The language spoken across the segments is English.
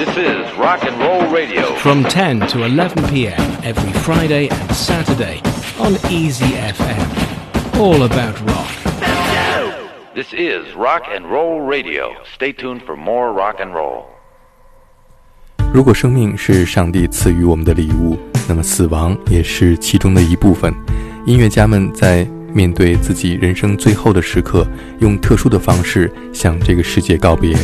This is Rock and Roll Radio. From 10 to 11 p.m. every Friday and Saturday on Easy FM. All about rock. This is Rock and Roll Radio. Stay tuned for more rock and roll. 如果生命是上帝赐予我们的礼物，那么死亡也是其中的一部分。音乐家们在面对自己人生最后的时刻，用特殊的方式向这个世界告别。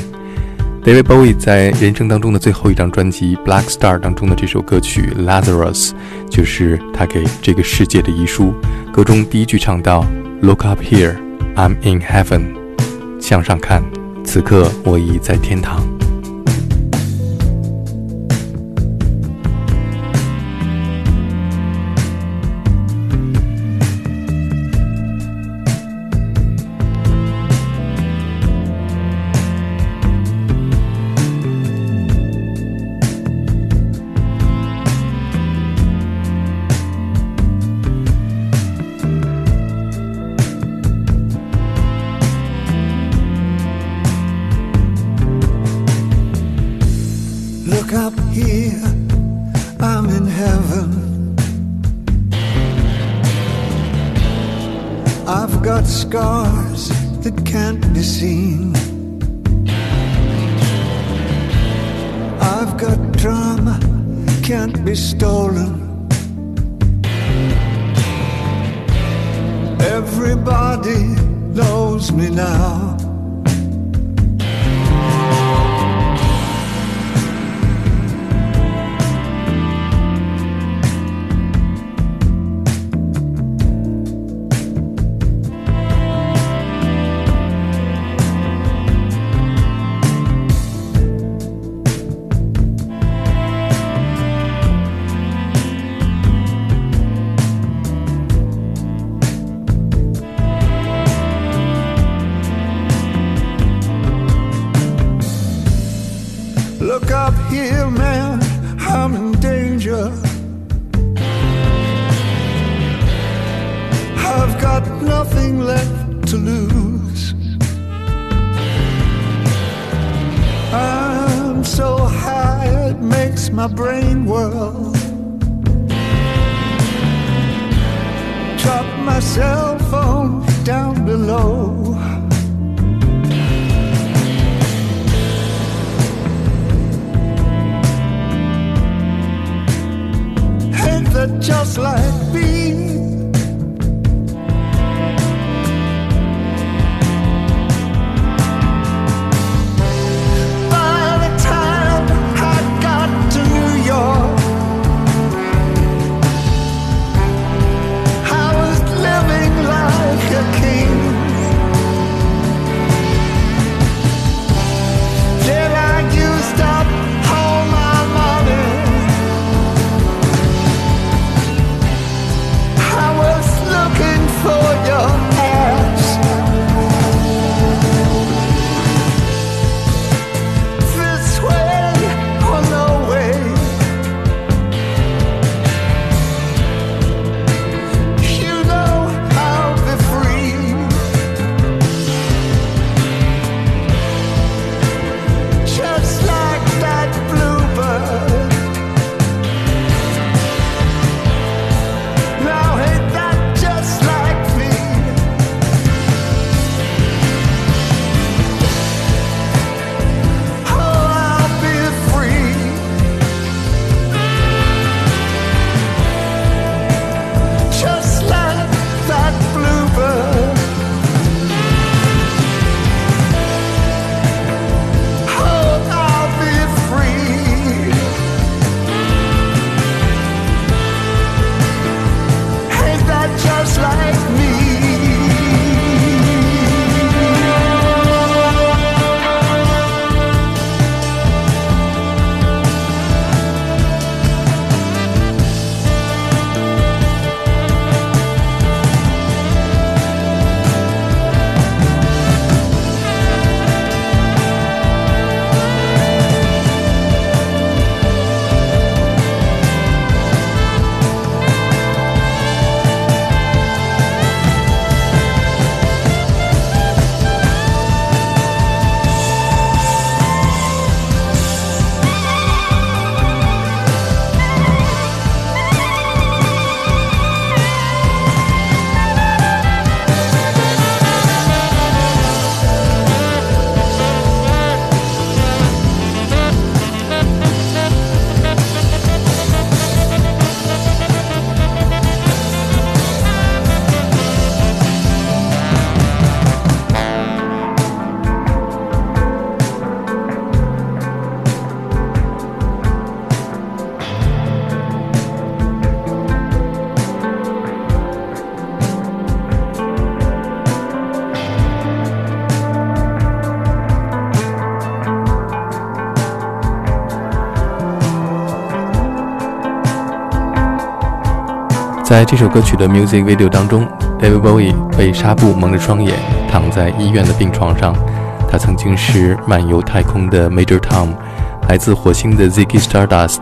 David Bowie 在人生当中的最后一张专辑《Black Star》当中的这首歌曲《Lazarus》，就是他给这个世界的遗书。歌中第一句唱到：“Look up here, I'm in heaven。”向上看，此刻我已在天堂。Like 在这首歌曲的 music video 当中，David Bowie 被纱布蒙着双眼，躺在医院的病床上。他曾经是漫游太空的 Major Tom，来自火星的 Ziggy Stardust，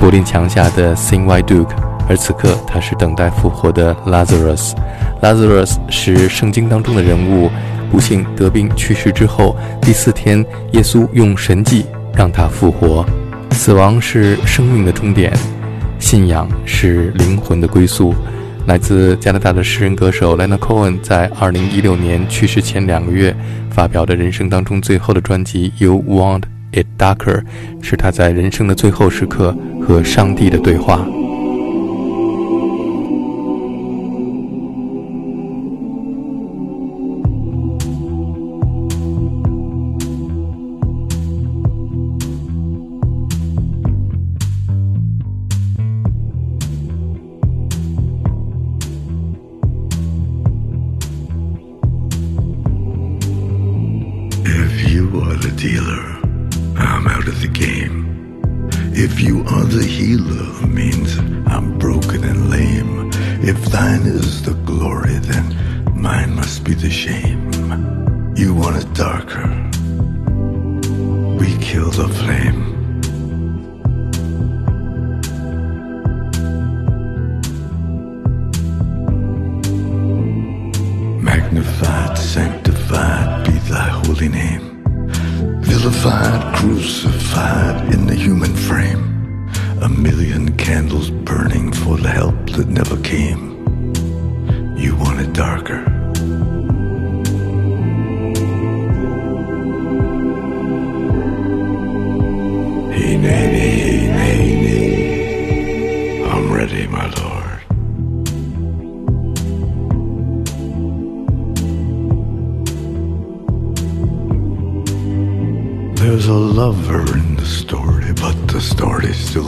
柏林墙下的 Sing White Duke，而此刻他是等待复活的 Lazarus。Lazarus 是圣经当中的人物，不幸得病去世之后，第四天耶稣用神迹让他复活。死亡是生命的终点，信仰是灵魂的归宿。来自加拿大的诗人歌手 Lena Cohen 在二零一六年去世前两个月发表的人生当中最后的专辑《You Want It Darker》，是他在人生的最后时刻和上帝的对话。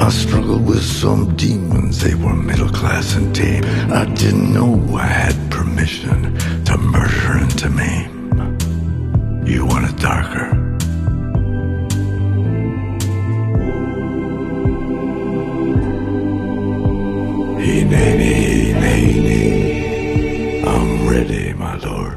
I struggled with some demons, they were middle class and tame. I didn't know I had permission to murder and to maim. You want it darker? Nay, I'm ready, my lord.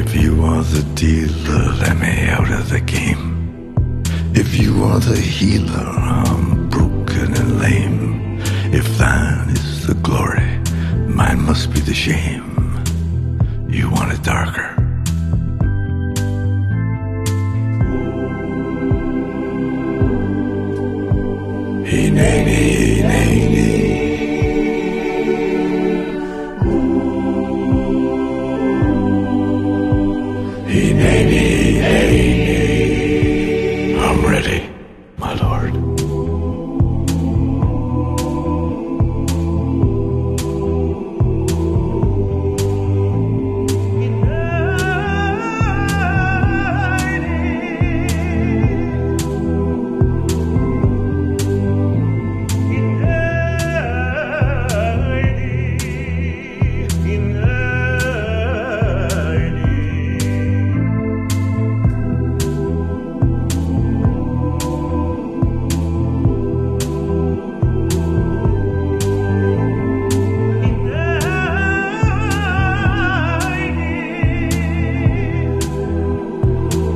If you are the dealer, let me out of the game. If you are the healer, I'm broken and lame. If thine is the glory, mine must be the shame. You want it darker. Hey, nay,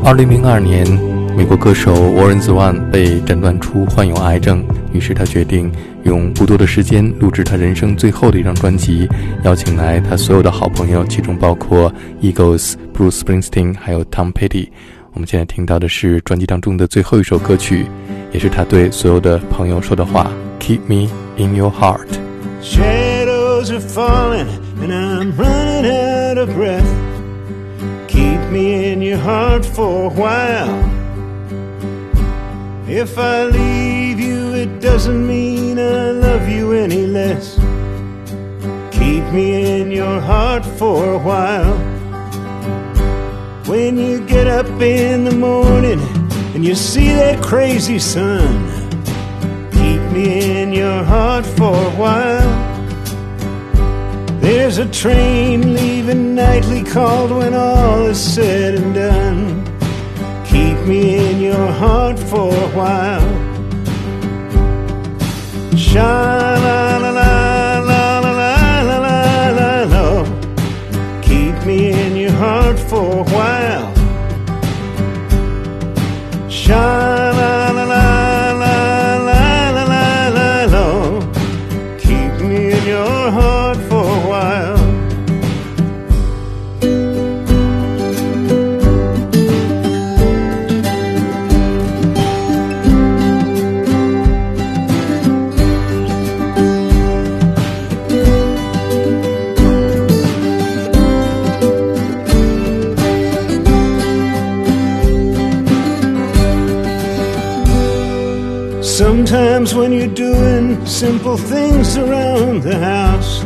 二零零二年，美国歌手 Warren Zevon 被诊断出患有癌症，于是他决定用不多的时间录制他人生最后的一张专辑，邀请来他所有的好朋友，其中包括 Eagles、Bruce Springsteen 还有 Tom Petty。我们现在听到的是专辑当中的最后一首歌曲，也是他对所有的朋友说的话：“Keep me in your heart。” Shadows are falling and I'm running out of breath. Keep me in your heart for a while. If I leave you, it doesn't mean I love you any less. Keep me in your heart for a while. When you get up in the morning and you see that crazy sun, keep me in your heart for a while. There's a train leaving nightly called when all is said and done. Keep me in your heart for a while. Sha la la la la la la la la la. Keep me in your heart for a while. Sha simple things around the house,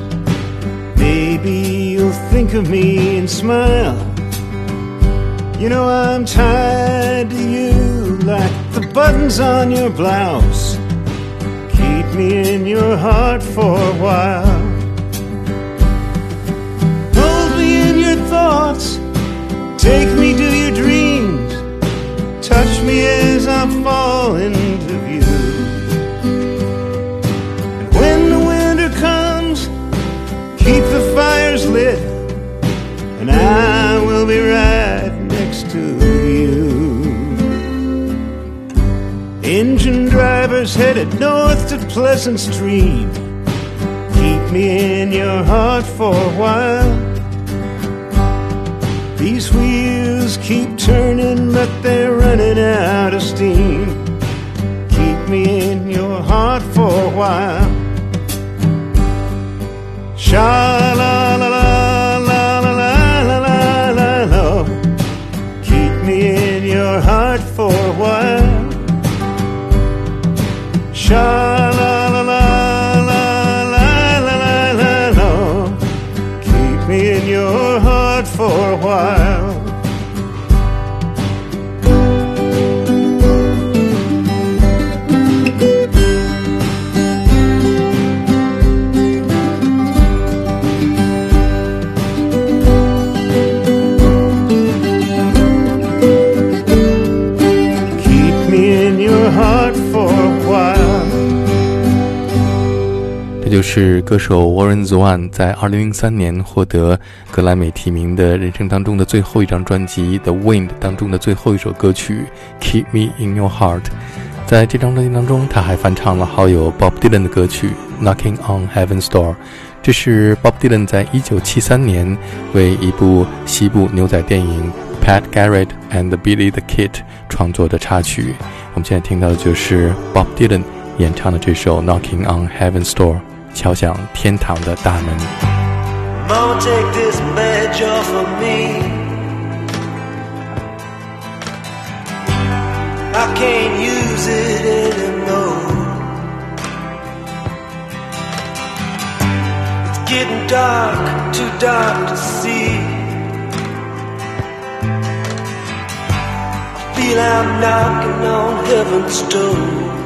maybe you'll think of me and smile. You know I'm tied to you like the buttons on your blouse. Keep me in your heart for a while. Hold me in your thoughts, take me to your dreams, touch me as I'm falling and I will be right next to you. Engine drivers headed north to Pleasant Street. Keep me in your heart for a while. These wheels keep turning, but they're running out of steam. Keep me in your heart for a while. Sha 就是歌手 Warren Zevon 在2003年获得格莱美提名的人生当中的最后一张专辑《The Wind》当中的最后一首歌曲《Keep Me in Your Heart》。在这张专辑当中，他还翻唱了好友 Bob Dylan 的歌曲《Knocking on Heaven's Door》。这是 Bob Dylan 在1973年为一部西部牛仔电影《Pat Garrett and Billy the Kid》创作的插曲。我们现在听到的就是 Bob Dylan 演唱的这首《Knocking on Heaven's Door》，敲响天堂的大门。i can't use it getting dark, too dark to see. feel I'm knocking on heaven's door.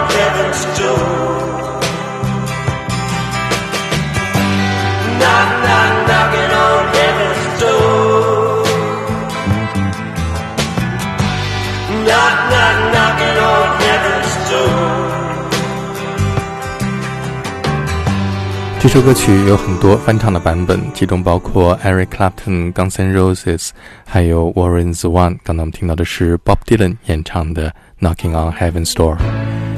这首歌曲有很多翻唱的版本，其中包括 Eric Clapton、Guns N' Roses，还有 Warren Zevon。刚才我们听到的是 Bob Dylan 演唱的《Knocking on Heaven's Door》。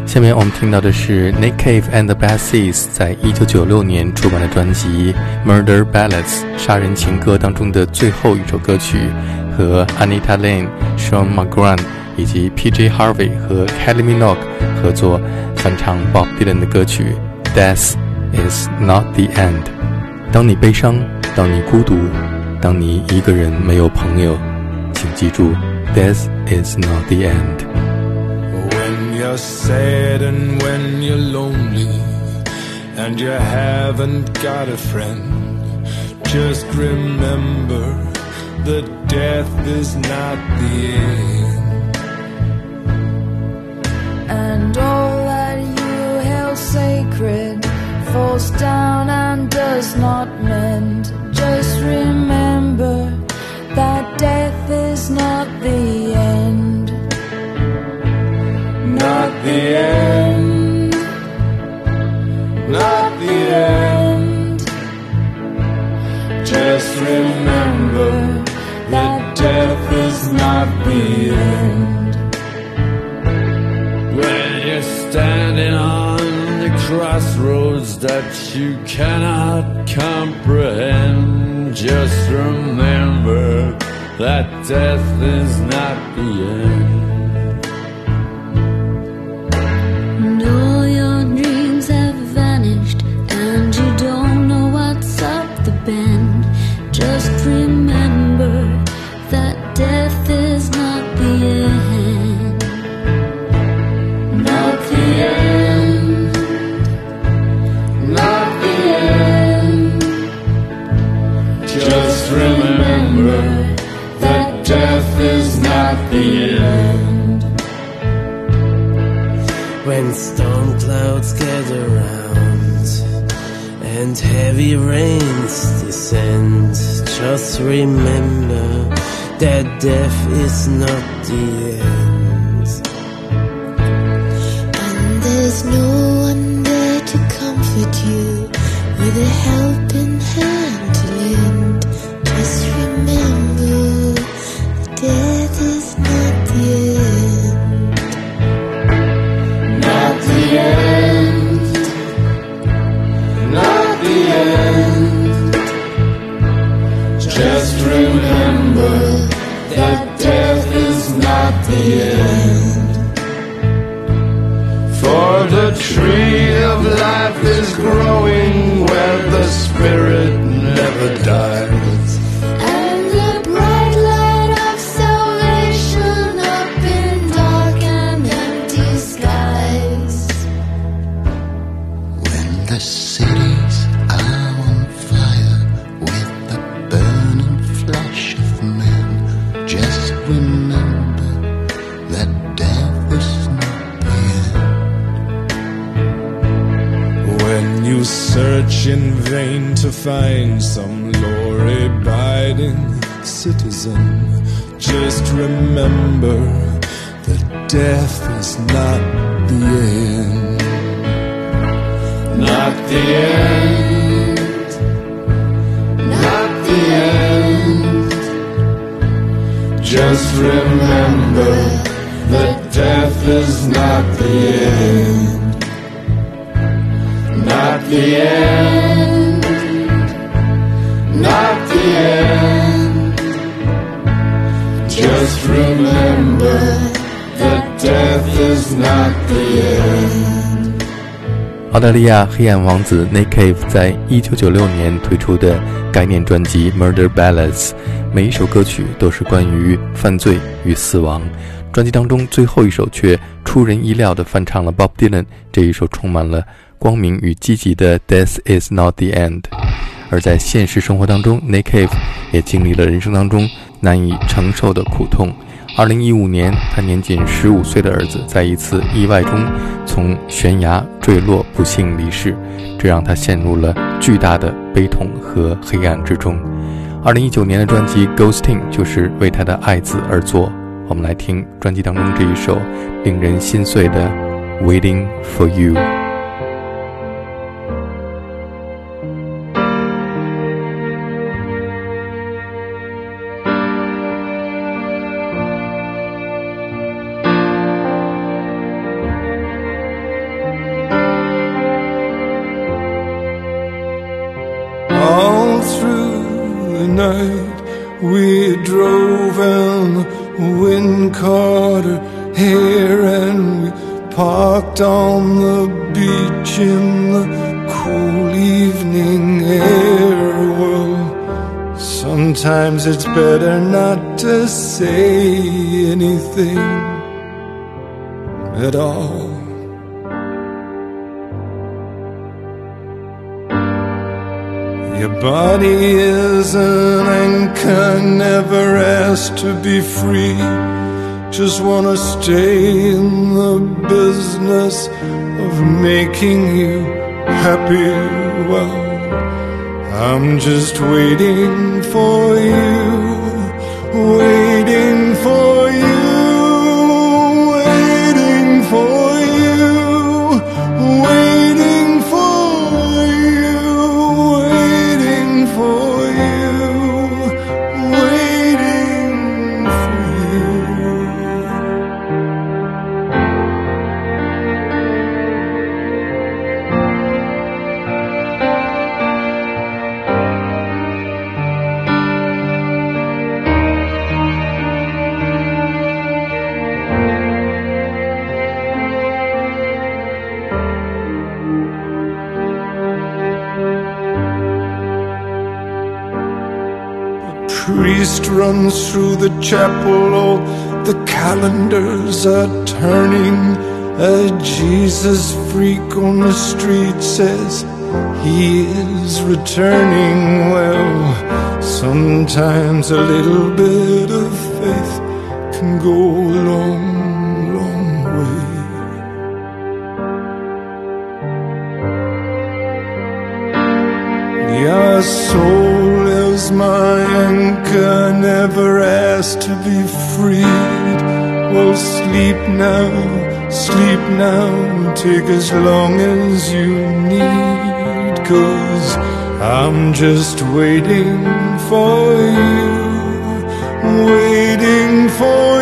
下面我们听到的是 Nick Cave and the Bad Seeds 在一九九六年出版的专辑《Murder Ballads》杀人情歌当中的最后一首歌曲，和 Anita Lane、Sean McGran 以及 P.J. Harvey 和 Kelly Minogue 合作翻唱 Bob Dylan 的歌曲《Death》。is not the end。当你悲伤，当你孤独，当你一个人没有朋友，请记住，Death is not the end。 When you're sad and when you're lonely and you haven't got a friend, just remember that death is not the end. and all that you held sacred falls down and does not mend. Just remember that death is not the end. Not the end. Not the end. Just remember that death is not the end. That you cannot comprehend, just remember that death is not the end. When storm clouds gather round and heavy rains descend, just remember that death is not the end. And there's no one there to comfort you with a helping hand to lend. To find some law-abiding citizen, just remember that death is not the end. Not the end. Not the end. Just remember that death is not the end. Not the end. Not the end. Just remember that death is not the end. 澳大利亚黑暗王子 Nick Cave 在一九九六年推出的概念专辑《Murder Ballads》，每一首歌曲都是关于犯罪与死亡。专辑当中最后一首却出人意料地翻唱了 Bob Dylan 这一首充满了光明与积极的《Death Is Not the End》。而在现实生活当中，Nick Cave 也经历了人生当中难以承受的苦痛。二零一五年，他年仅十五岁的儿子在一次意外中从悬崖坠落，不幸离世，这让他陷入了巨大的悲痛和黑暗之中。二零一九年的专辑《Ghosting》就是为他的爱子而作。我们来听专辑当中这一首令人心碎的《Waiting for You》。Sometimes it's better not to say anything at all. Your body is an anchor, never asked to be free. Just wanna stay in the business of making you happy. Well, I'm just waiting for you, the chapel, all the calendars are turning. A Jesus freak on the street says he is returning. Well, sometimes a little bit of faith can go a long, long way. Your soul is my anchor, never asked to be freed. Well, sleep now, sleep now, take as long as you need. Cause I'm just waiting for you, waiting for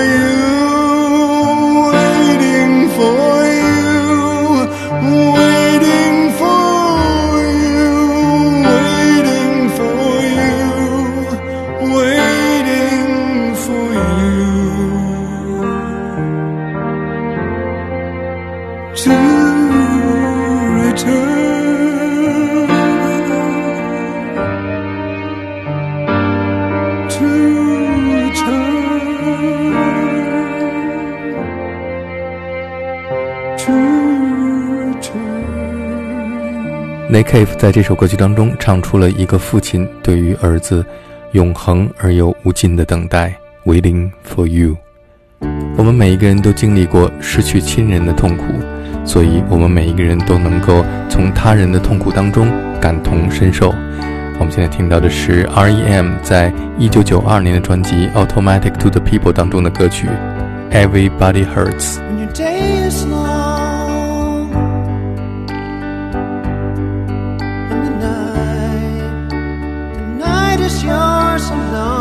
to return. To return. To return. Nick Cave 在这首歌曲当中唱出了一个父亲对于儿子永恒而又无尽的等待，Waiting for you。我们每一个人都经历过失去亲人的痛苦，所以我们每一个人都能够从他人的痛苦当中感同身受。我们现在听到的是 R.E.M. 在一九九二年的专辑《Automatic to the People》当中的歌曲《Everybody Hurts》。when your